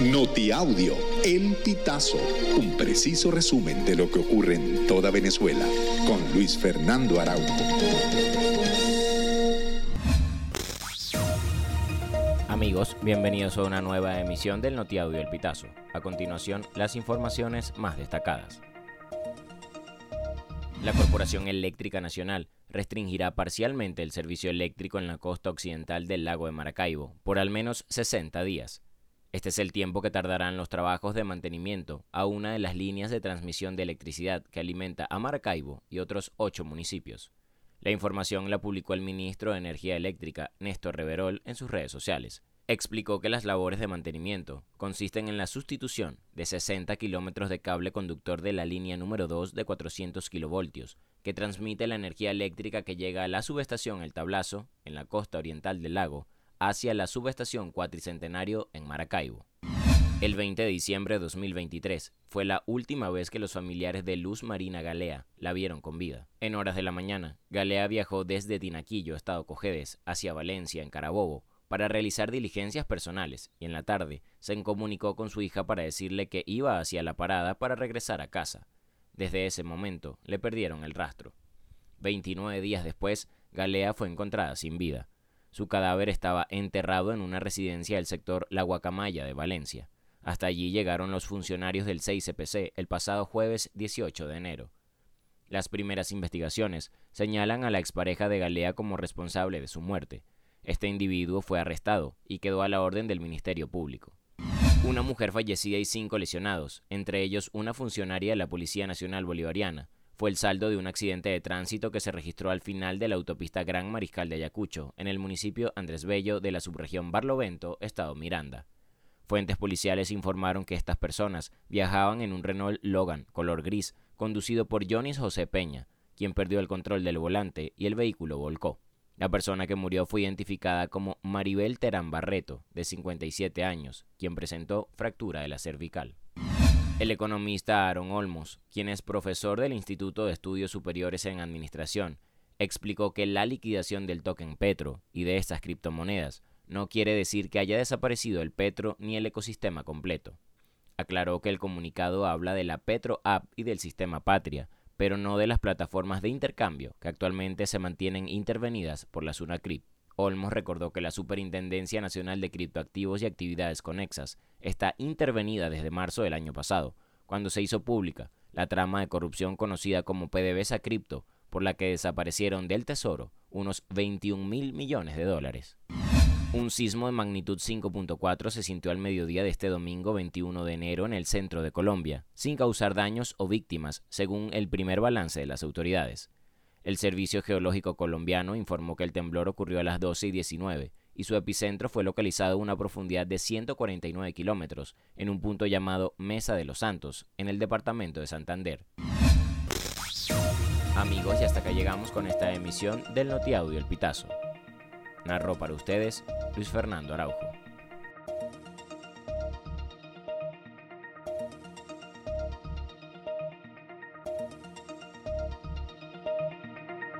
Notiaudio, El Pitazo, un preciso resumen de lo que ocurre en toda Venezuela, con Luis Fernando Araújo. Amigos, bienvenidos a una nueva emisión del Notiaudio El Pitazo. A continuación, las informaciones más destacadas. La Corporación Eléctrica Nacional restringirá parcialmente el servicio eléctrico en la costa occidental del lago de Maracaibo por al menos 60 días. Este es el tiempo que tardarán los trabajos de mantenimiento a una de las líneas de transmisión de electricidad que alimenta a Maracaibo y otros ocho municipios. La información la publicó el ministro de Energía Eléctrica, Néstor Reverol, en sus redes sociales. Explicó que las labores de mantenimiento consisten en la sustitución de 60 kilómetros de cable conductor de la línea número 2 de 400 kilovoltios, que transmite la energía eléctrica que llega a la subestación El Tablazo, en la costa oriental del lago, hacia la subestación Cuatricentenario en Maracaibo. El 20 de diciembre de 2023 fue la última vez que los familiares de Luz Marina Galea la vieron con vida. En horas de la mañana, Galea viajó desde Tinaquillo, Estado Cojedes, hacia Valencia, en Carabobo, para realizar diligencias personales, y en la tarde se comunicó con su hija para decirle que iba hacia la parada para regresar a casa. Desde ese momento le perdieron el rastro. 29 días después, Galea fue encontrada sin vida. Su cadáver estaba enterrado en una residencia del sector La Guacamaya de Valencia. Hasta allí llegaron los funcionarios del 6CPC el pasado jueves 18 de enero. Las primeras investigaciones señalan a la expareja de Galea como responsable de su muerte. Este individuo fue arrestado y quedó a la orden del Ministerio Público. Una mujer fallecida y cinco lesionados, entre ellos una funcionaria de la Policía Nacional Bolivariana, fue el saldo de un accidente de tránsito que se registró al final de la autopista Gran Mariscal de Ayacucho, en el municipio Andrés Bello de la subregión Barlovento, estado Miranda. Fuentes policiales informaron que estas personas viajaban en un Renault Logan color gris, conducido por Jonis José Peña, quien perdió el control del volante y el vehículo volcó. La persona que murió fue identificada como Maribel Terán Barreto, de 57 años, quien presentó fractura de la cervical. El economista Aaron Olmos, quien es profesor del Instituto de Estudios Superiores en Administración, explicó que la liquidación del token Petro y de estas criptomonedas no quiere decir que haya desaparecido el Petro ni el ecosistema completo. Aclaró que el comunicado habla de la Petro App y del sistema Patria, pero no de las plataformas de intercambio que actualmente se mantienen intervenidas por la SUNACRIP. Olmos recordó que la Superintendencia Nacional de Criptoactivos y Actividades Conexas está intervenida desde marzo del año pasado, cuando se hizo pública la trama de corrupción conocida como PDVSA Cripto, por la que desaparecieron del Tesoro unos 21 mil millones de dólares. Un sismo de magnitud 5.4 se sintió al mediodía de este domingo 21 de enero en el centro de Colombia, sin causar daños o víctimas, según el primer balance de las autoridades. El Servicio Geológico Colombiano informó que el temblor ocurrió a las 12 y 19 y su epicentro fue localizado a una profundidad de 149 kilómetros en un punto llamado Mesa de los Santos, en el departamento de Santander. Amigos, y hasta acá llegamos con esta emisión del Notiaudio El Pitazo. Narró para ustedes Luis Fernando Araujo.